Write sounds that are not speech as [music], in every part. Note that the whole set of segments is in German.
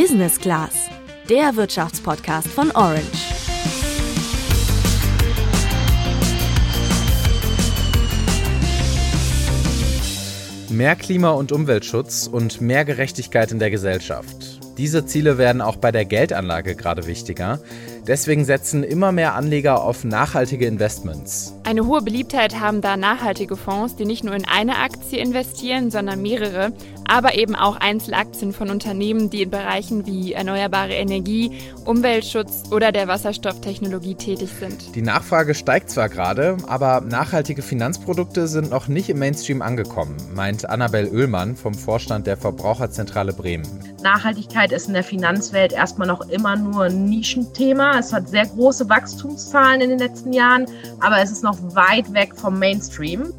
Business Class, der Wirtschaftspodcast von Orange. Mehr Klima- und Umweltschutz und mehr Gerechtigkeit in der Gesellschaft. Diese Ziele werden auch bei der Geldanlage gerade wichtiger. Deswegen setzen immer mehr Anleger auf nachhaltige Investments. Eine hohe Beliebtheit haben da nachhaltige Fonds, die nicht nur in eine Aktie investieren, sondern mehrere, aber eben auch Einzelaktien von Unternehmen, die in Bereichen wie erneuerbare Energie, Umweltschutz oder der Wasserstofftechnologie tätig sind. Die Nachfrage steigt zwar gerade, aber nachhaltige Finanzprodukte sind noch nicht im Mainstream angekommen, meint Annabel Oehlmann vom Vorstand der Verbraucherzentrale Bremen. Nachhaltigkeit ist in der Finanzwelt erstmal noch immer nur ein Nischenthema. Es hat sehr große Wachstumszahlen in den letzten Jahren, aber es ist noch weit weg vom Mainstream.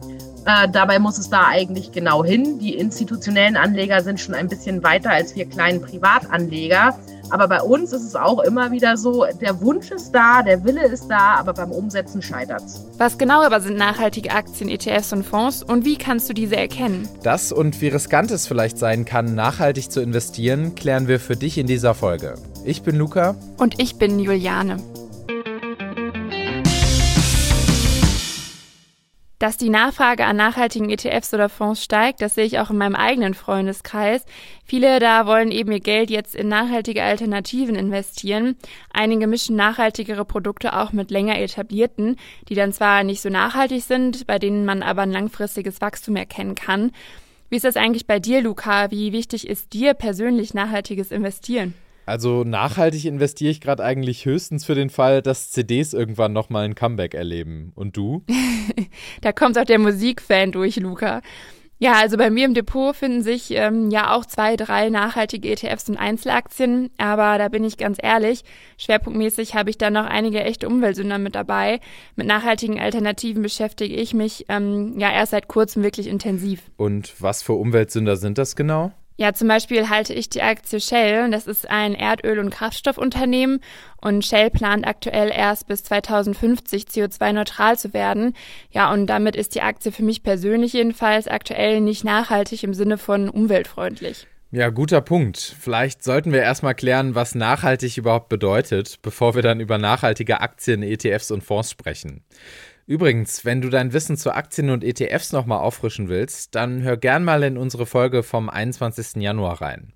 Äh, dabei muss es da eigentlich genau hin. Die institutionellen Anleger sind schon ein bisschen weiter als wir kleinen Privatanleger. Aber bei uns ist es auch immer wieder so, der Wunsch ist da, der Wille ist da, aber beim Umsetzen scheitert es. Was genau aber sind nachhaltige Aktien, ETFs und Fonds und wie kannst du diese erkennen? Das und wie riskant es vielleicht sein kann, nachhaltig zu investieren, klären wir für dich in dieser Folge. Ich bin Luca. Und ich bin Juliane. Dass die Nachfrage an nachhaltigen ETFs oder Fonds steigt, das sehe ich auch in meinem eigenen Freundeskreis. Viele da wollen eben ihr Geld jetzt in nachhaltige Alternativen investieren. Einige mischen nachhaltigere Produkte auch mit länger etablierten, die dann zwar nicht so nachhaltig sind, bei denen man aber ein langfristiges Wachstum erkennen kann. Wie ist das eigentlich bei dir, Luca? Wie wichtig ist dir persönlich nachhaltiges Investieren? Also nachhaltig investiere ich gerade eigentlich höchstens für den Fall, dass CDs irgendwann nochmal ein Comeback erleben. Und du? [laughs] da kommt auch der Musikfan durch, Luca. Ja, also bei mir im Depot finden sich ähm, ja auch zwei, drei nachhaltige ETFs und Einzelaktien, aber da bin ich ganz ehrlich, schwerpunktmäßig habe ich da noch einige echte Umweltsünder mit dabei. Mit nachhaltigen Alternativen beschäftige ich mich ähm, ja erst seit kurzem wirklich intensiv. Und was für Umweltsünder sind das genau? Ja, zum Beispiel halte ich die Aktie Shell. Das ist ein Erdöl- und Kraftstoffunternehmen und Shell plant aktuell erst bis 2050 CO2-neutral zu werden. Ja, und damit ist die Aktie für mich persönlich jedenfalls aktuell nicht nachhaltig im Sinne von umweltfreundlich. Ja, guter Punkt. Vielleicht sollten wir erstmal klären, was nachhaltig überhaupt bedeutet, bevor wir dann über nachhaltige Aktien, ETFs und Fonds sprechen. Übrigens, wenn du dein Wissen zu Aktien und ETFs nochmal auffrischen willst, dann hör gern mal in unsere Folge vom 21. Januar rein.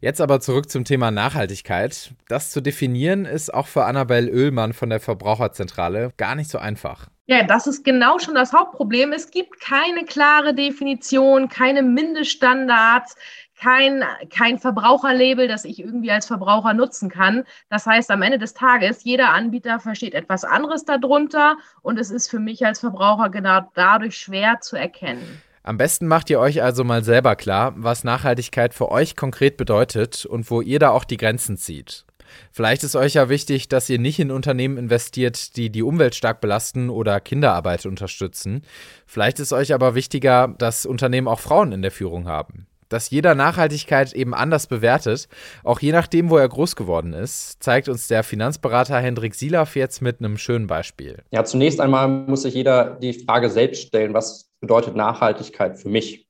Jetzt aber zurück zum Thema Nachhaltigkeit. Das zu definieren ist auch für Annabel Oehlmann von der Verbraucherzentrale gar nicht so einfach. Ja, das ist genau schon das Hauptproblem. Es gibt keine klare Definition, keine Mindeststandards kein, kein Verbraucherlabel, das ich irgendwie als Verbraucher nutzen kann. Das heißt, am Ende des Tages, jeder Anbieter versteht etwas anderes darunter und es ist für mich als Verbraucher genau dadurch schwer zu erkennen. Am besten macht ihr euch also mal selber klar, was Nachhaltigkeit für euch konkret bedeutet und wo ihr da auch die Grenzen zieht. Vielleicht ist euch ja wichtig, dass ihr nicht in Unternehmen investiert, die die Umwelt stark belasten oder Kinderarbeit unterstützen. Vielleicht ist euch aber wichtiger, dass Unternehmen auch Frauen in der Führung haben dass jeder Nachhaltigkeit eben anders bewertet, auch je nachdem, wo er groß geworden ist, zeigt uns der Finanzberater Hendrik Silaf jetzt mit einem schönen Beispiel. Ja, zunächst einmal muss sich jeder die Frage selbst stellen, was bedeutet Nachhaltigkeit für mich?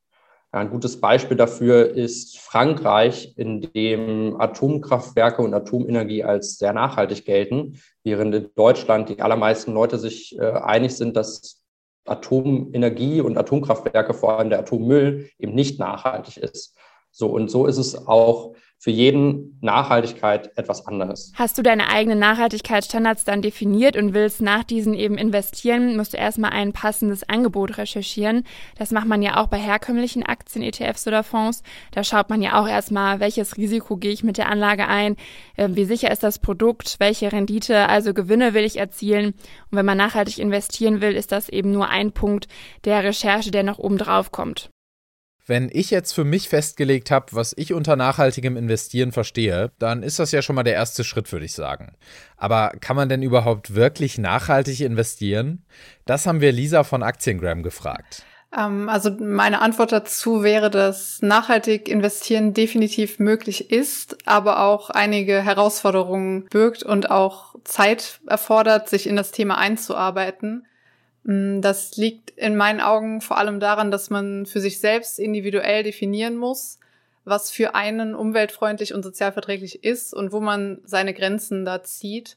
ein gutes Beispiel dafür ist Frankreich, in dem Atomkraftwerke und Atomenergie als sehr nachhaltig gelten, während in Deutschland die allermeisten Leute sich äh, einig sind, dass Atomenergie und Atomkraftwerke, vor allem der Atommüll, eben nicht nachhaltig ist. So und so ist es auch für jeden Nachhaltigkeit etwas anderes. Hast du deine eigenen Nachhaltigkeitsstandards dann definiert und willst nach diesen eben investieren, musst du erstmal ein passendes Angebot recherchieren. Das macht man ja auch bei herkömmlichen Aktien, ETFs oder Fonds. Da schaut man ja auch erstmal, welches Risiko gehe ich mit der Anlage ein, ähm, wie sicher ist das Produkt, welche Rendite, also Gewinne will ich erzielen. Und wenn man nachhaltig investieren will, ist das eben nur ein Punkt der Recherche, der noch oben drauf kommt. Wenn ich jetzt für mich festgelegt habe, was ich unter nachhaltigem Investieren verstehe, dann ist das ja schon mal der erste Schritt, würde ich sagen. Aber kann man denn überhaupt wirklich nachhaltig investieren? Das haben wir Lisa von Aktiengram gefragt. Ähm, also meine Antwort dazu wäre, dass nachhaltig investieren definitiv möglich ist, aber auch einige Herausforderungen birgt und auch Zeit erfordert, sich in das Thema einzuarbeiten. Mm, das liegt in meinen Augen vor allem daran, dass man für sich selbst individuell definieren muss, was für einen umweltfreundlich und sozialverträglich ist und wo man seine Grenzen da zieht.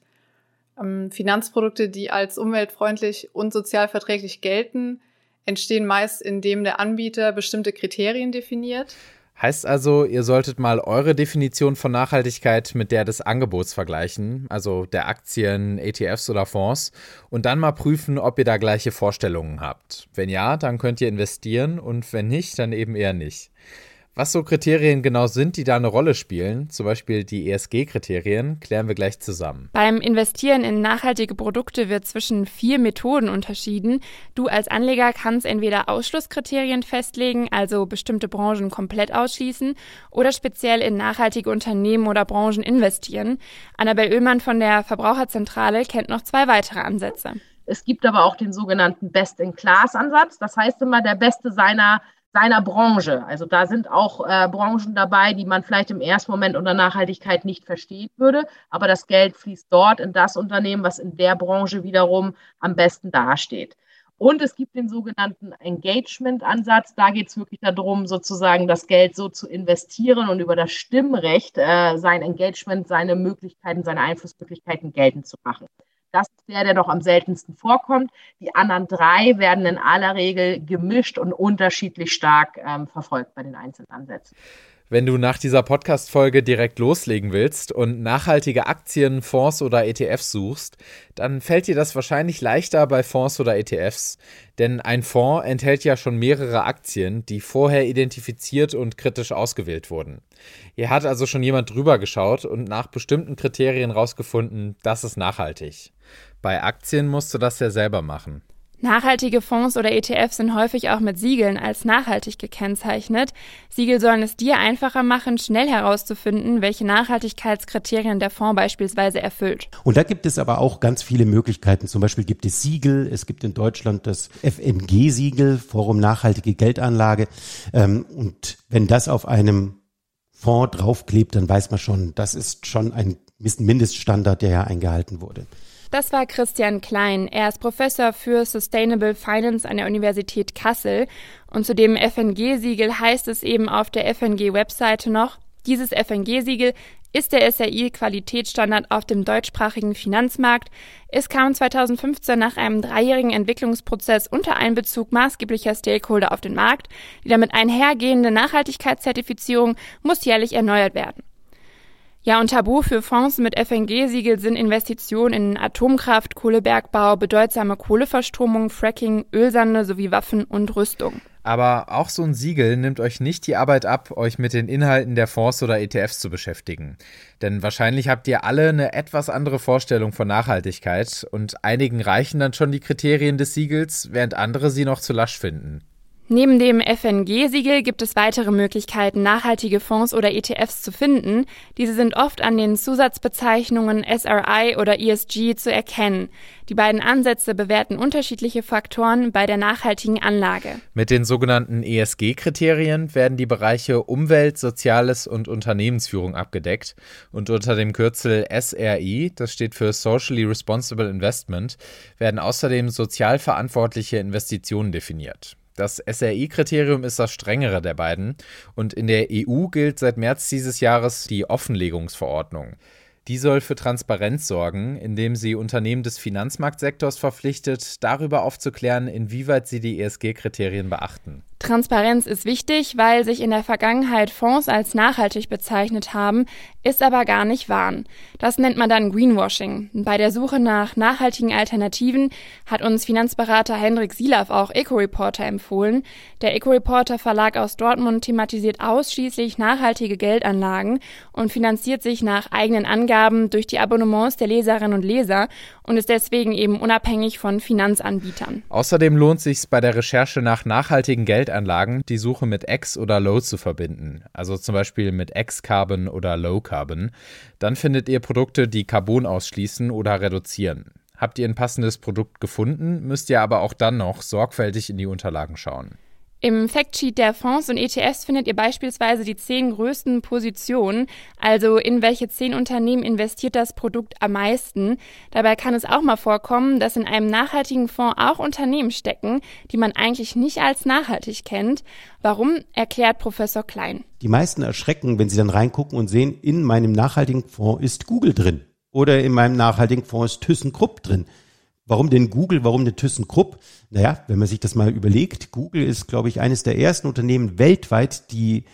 Ähm, Finanzprodukte, die als umweltfreundlich und sozialverträglich gelten, entstehen meist, indem der Anbieter bestimmte Kriterien definiert. Heißt also, ihr solltet mal eure Definition von Nachhaltigkeit mit der des Angebots vergleichen, also der Aktien, ETFs oder Fonds, und dann mal prüfen, ob ihr da gleiche Vorstellungen habt. Wenn ja, dann könnt ihr investieren und wenn nicht, dann eben eher nicht. Was so Kriterien genau sind, die da eine Rolle spielen, zum Beispiel die ESG-Kriterien, klären wir gleich zusammen. Beim Investieren in nachhaltige Produkte wird zwischen vier Methoden unterschieden. Du als Anleger kannst entweder Ausschlusskriterien festlegen, also bestimmte Branchen komplett ausschließen, oder speziell in nachhaltige Unternehmen oder Branchen investieren. Annabel Oehlmann von der Verbraucherzentrale kennt noch zwei weitere Ansätze. Es gibt aber auch den sogenannten Best-in-Class-Ansatz. Das heißt immer, der Beste seiner seiner Branche. Also da sind auch äh, Branchen dabei, die man vielleicht im ersten Moment unter Nachhaltigkeit nicht verstehen würde, aber das Geld fließt dort in das Unternehmen, was in der Branche wiederum am besten dasteht. Und es gibt den sogenannten Engagement-Ansatz. Da geht es wirklich darum, sozusagen das Geld so zu investieren und über das Stimmrecht äh, sein Engagement, seine Möglichkeiten, seine Einflussmöglichkeiten geltend zu machen. Das ist der, der noch am seltensten vorkommt. Die anderen drei werden in aller Regel gemischt und unterschiedlich stark ähm, verfolgt bei den einzelnen Ansätzen. Wenn du nach dieser Podcast-Folge direkt loslegen willst und nachhaltige Aktien, Fonds oder ETFs suchst, dann fällt dir das wahrscheinlich leichter bei Fonds oder ETFs. Denn ein Fonds enthält ja schon mehrere Aktien, die vorher identifiziert und kritisch ausgewählt wurden. Hier hat also schon jemand drüber geschaut und nach bestimmten Kriterien rausgefunden, das ist nachhaltig. Bei Aktien musst du das ja selber machen. Nachhaltige Fonds oder ETFs sind häufig auch mit Siegeln als nachhaltig gekennzeichnet. Siegel sollen es dir einfacher machen, schnell herauszufinden, welche Nachhaltigkeitskriterien der Fonds beispielsweise erfüllt. Und da gibt es aber auch ganz viele Möglichkeiten. Zum Beispiel gibt es Siegel. Es gibt in Deutschland das FNG-Siegel, Forum Nachhaltige Geldanlage. Ähm, und wenn das auf einem Fonds draufklebt, dann weiß man schon, das ist schon ein Mindeststandard, der ja eingehalten wurde. Das war Christian Klein. Er ist Professor für Sustainable Finance an der Universität Kassel. Und zu dem FNG-Siegel heißt es eben auf der FNG-Webseite noch, dieses FNG-Siegel ist der SRI-Qualitätsstandard auf dem deutschsprachigen Finanzmarkt. Es kam 2015 nach einem dreijährigen Entwicklungsprozess unter Einbezug maßgeblicher Stakeholder auf den Markt. Die damit einhergehende Nachhaltigkeitszertifizierung muss jährlich erneuert werden. Ja, und Tabu für Fonds mit FNG-Siegel sind Investitionen in Atomkraft, Kohlebergbau, bedeutsame Kohleverstromung, Fracking, Ölsande sowie Waffen und Rüstung. Aber auch so ein Siegel nimmt euch nicht die Arbeit ab, euch mit den Inhalten der Fonds oder ETFs zu beschäftigen. Denn wahrscheinlich habt ihr alle eine etwas andere Vorstellung von Nachhaltigkeit und einigen reichen dann schon die Kriterien des Siegels, während andere sie noch zu lasch finden. Neben dem FNG-Siegel gibt es weitere Möglichkeiten, nachhaltige Fonds oder ETFs zu finden. Diese sind oft an den Zusatzbezeichnungen SRI oder ESG zu erkennen. Die beiden Ansätze bewerten unterschiedliche Faktoren bei der nachhaltigen Anlage. Mit den sogenannten ESG-Kriterien werden die Bereiche Umwelt, Soziales und Unternehmensführung abgedeckt und unter dem Kürzel SRI, das steht für Socially Responsible Investment, werden außerdem sozial verantwortliche Investitionen definiert. Das SRI-Kriterium ist das strengere der beiden und in der EU gilt seit März dieses Jahres die Offenlegungsverordnung. Die soll für Transparenz sorgen, indem sie Unternehmen des Finanzmarktsektors verpflichtet, darüber aufzuklären, inwieweit sie die ESG-Kriterien beachten. Transparenz ist wichtig, weil sich in der Vergangenheit Fonds als nachhaltig bezeichnet haben, ist aber gar nicht wahr. Das nennt man dann Greenwashing. Bei der Suche nach nachhaltigen Alternativen hat uns Finanzberater Hendrik Silav auch EcoReporter empfohlen. Der EcoReporter Verlag aus Dortmund thematisiert ausschließlich nachhaltige Geldanlagen und finanziert sich nach eigenen Angaben durch die Abonnements der Leserinnen und Leser und ist deswegen eben unabhängig von Finanzanbietern. Außerdem lohnt sich bei der Recherche nach nachhaltigen Geld Geldanlagen die Suche mit X oder Low zu verbinden, also zum Beispiel mit X-Carbon oder Low Carbon. Dann findet ihr Produkte, die Carbon ausschließen oder reduzieren. Habt ihr ein passendes Produkt gefunden, müsst ihr aber auch dann noch sorgfältig in die Unterlagen schauen. Im Factsheet der Fonds und ETFs findet ihr beispielsweise die zehn größten Positionen, also in welche zehn Unternehmen investiert das Produkt am meisten. Dabei kann es auch mal vorkommen, dass in einem nachhaltigen Fonds auch Unternehmen stecken, die man eigentlich nicht als nachhaltig kennt. Warum, erklärt Professor Klein. Die meisten erschrecken, wenn sie dann reingucken und sehen, in meinem nachhaltigen Fonds ist Google drin oder in meinem nachhaltigen Fonds ist ThyssenKrupp drin. Warum denn Google? Warum denn ThyssenKrupp? Naja, wenn man sich das mal überlegt, Google ist, glaube ich, eines der ersten Unternehmen weltweit, die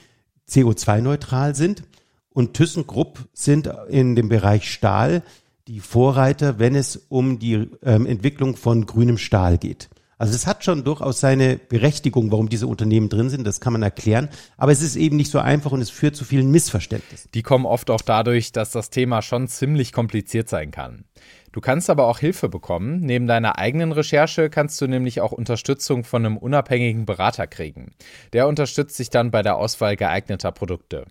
CO2-neutral sind. Und ThyssenKrupp sind in dem Bereich Stahl die Vorreiter, wenn es um die ähm, Entwicklung von grünem Stahl geht. Also es hat schon durchaus seine Berechtigung, warum diese Unternehmen drin sind, das kann man erklären, aber es ist eben nicht so einfach und es führt zu vielen Missverständnissen. Die kommen oft auch dadurch, dass das Thema schon ziemlich kompliziert sein kann. Du kannst aber auch Hilfe bekommen. Neben deiner eigenen Recherche kannst du nämlich auch Unterstützung von einem unabhängigen Berater kriegen. Der unterstützt dich dann bei der Auswahl geeigneter Produkte.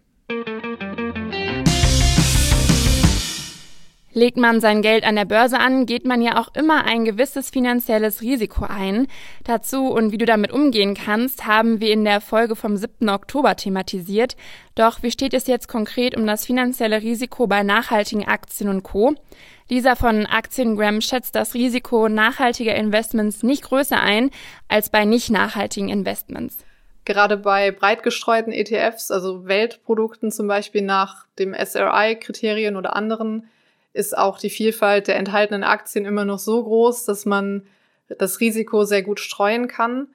Legt man sein Geld an der Börse an, geht man ja auch immer ein gewisses finanzielles Risiko ein. Dazu und wie du damit umgehen kannst, haben wir in der Folge vom 7. Oktober thematisiert. Doch wie steht es jetzt konkret um das finanzielle Risiko bei nachhaltigen Aktien und Co? Lisa von Aktiengram schätzt das Risiko nachhaltiger Investments nicht größer ein als bei nicht nachhaltigen Investments. Gerade bei breit gestreuten ETFs, also Weltprodukten zum Beispiel nach dem SRI-Kriterien oder anderen, ist auch die Vielfalt der enthaltenen Aktien immer noch so groß, dass man das Risiko sehr gut streuen kann.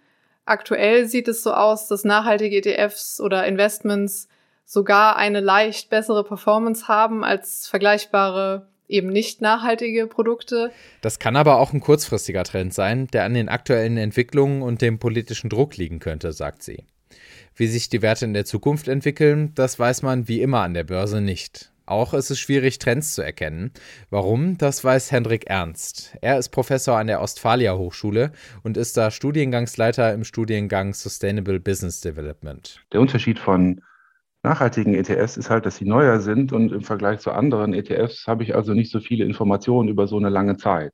Aktuell sieht es so aus, dass nachhaltige ETFs oder Investments sogar eine leicht bessere Performance haben als vergleichbare eben nicht nachhaltige Produkte. Das kann aber auch ein kurzfristiger Trend sein, der an den aktuellen Entwicklungen und dem politischen Druck liegen könnte, sagt sie. Wie sich die Werte in der Zukunft entwickeln, das weiß man wie immer an der Börse nicht. Auch ist es schwierig, Trends zu erkennen. Warum? Das weiß Hendrik Ernst. Er ist Professor an der Ostfalia Hochschule und ist da Studiengangsleiter im Studiengang Sustainable Business Development. Der Unterschied von nachhaltigen ETFs ist halt, dass sie neuer sind und im Vergleich zu anderen ETFs habe ich also nicht so viele Informationen über so eine lange Zeit.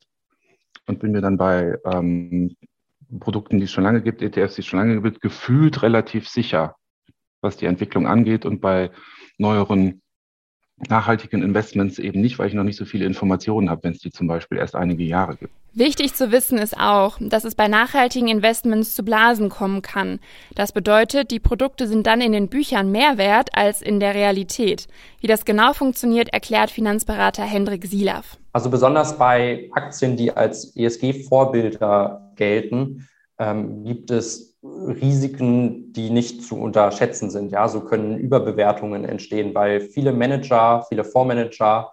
Und bin mir dann bei ähm, Produkten, die es schon lange gibt, ETFs, die es schon lange gibt, gefühlt relativ sicher, was die Entwicklung angeht. Und bei neueren nachhaltigen Investments eben nicht, weil ich noch nicht so viele Informationen habe, wenn es die zum Beispiel erst einige Jahre gibt. Wichtig zu wissen ist auch, dass es bei nachhaltigen Investments zu Blasen kommen kann. Das bedeutet, die Produkte sind dann in den Büchern mehr wert als in der Realität. Wie das genau funktioniert, erklärt Finanzberater Hendrik Silav. Also besonders bei Aktien, die als ESG-Vorbilder gelten, ähm, gibt es Risiken, die nicht zu unterschätzen sind. Ja, so können Überbewertungen entstehen, weil viele Manager, viele Fondsmanager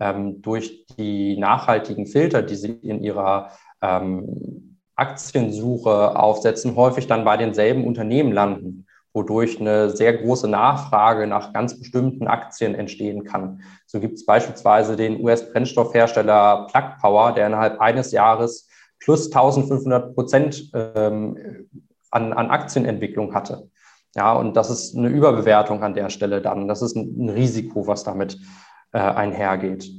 ähm, durch die nachhaltigen Filter, die sie in ihrer ähm, Aktiensuche aufsetzen, häufig dann bei denselben Unternehmen landen, wodurch eine sehr große Nachfrage nach ganz bestimmten Aktien entstehen kann. So gibt es beispielsweise den US-Brennstoffhersteller Plug Power, der innerhalb eines Jahres plus 1500 Prozent ähm, an, an Aktienentwicklung hatte. Ja, und das ist eine Überbewertung an der Stelle dann. Das ist ein, ein Risiko, was damit äh, einhergeht.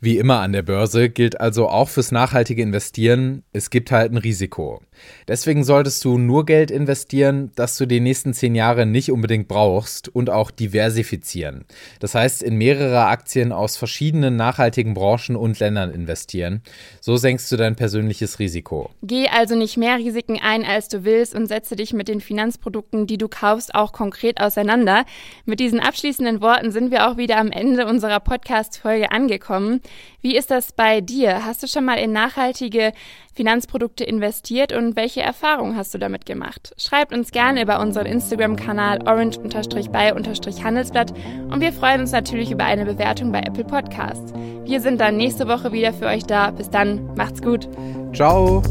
Wie immer an der Börse gilt also auch fürs nachhaltige Investieren, es gibt halt ein Risiko. Deswegen solltest du nur Geld investieren, das du die nächsten zehn Jahre nicht unbedingt brauchst und auch diversifizieren. Das heißt, in mehrere Aktien aus verschiedenen nachhaltigen Branchen und Ländern investieren. So senkst du dein persönliches Risiko. Geh also nicht mehr Risiken ein, als du willst und setze dich mit den Finanzprodukten, die du kaufst, auch konkret auseinander. Mit diesen abschließenden Worten sind wir auch wieder am Ende unserer Podcast-Folge angekommen. Wie ist das bei dir? Hast du schon mal in nachhaltige Finanzprodukte investiert und welche Erfahrungen hast du damit gemacht? Schreibt uns gerne über unseren Instagram-Kanal orange-by-handelsblatt und wir freuen uns natürlich über eine Bewertung bei Apple Podcasts. Wir sind dann nächste Woche wieder für euch da. Bis dann, macht's gut. Ciao.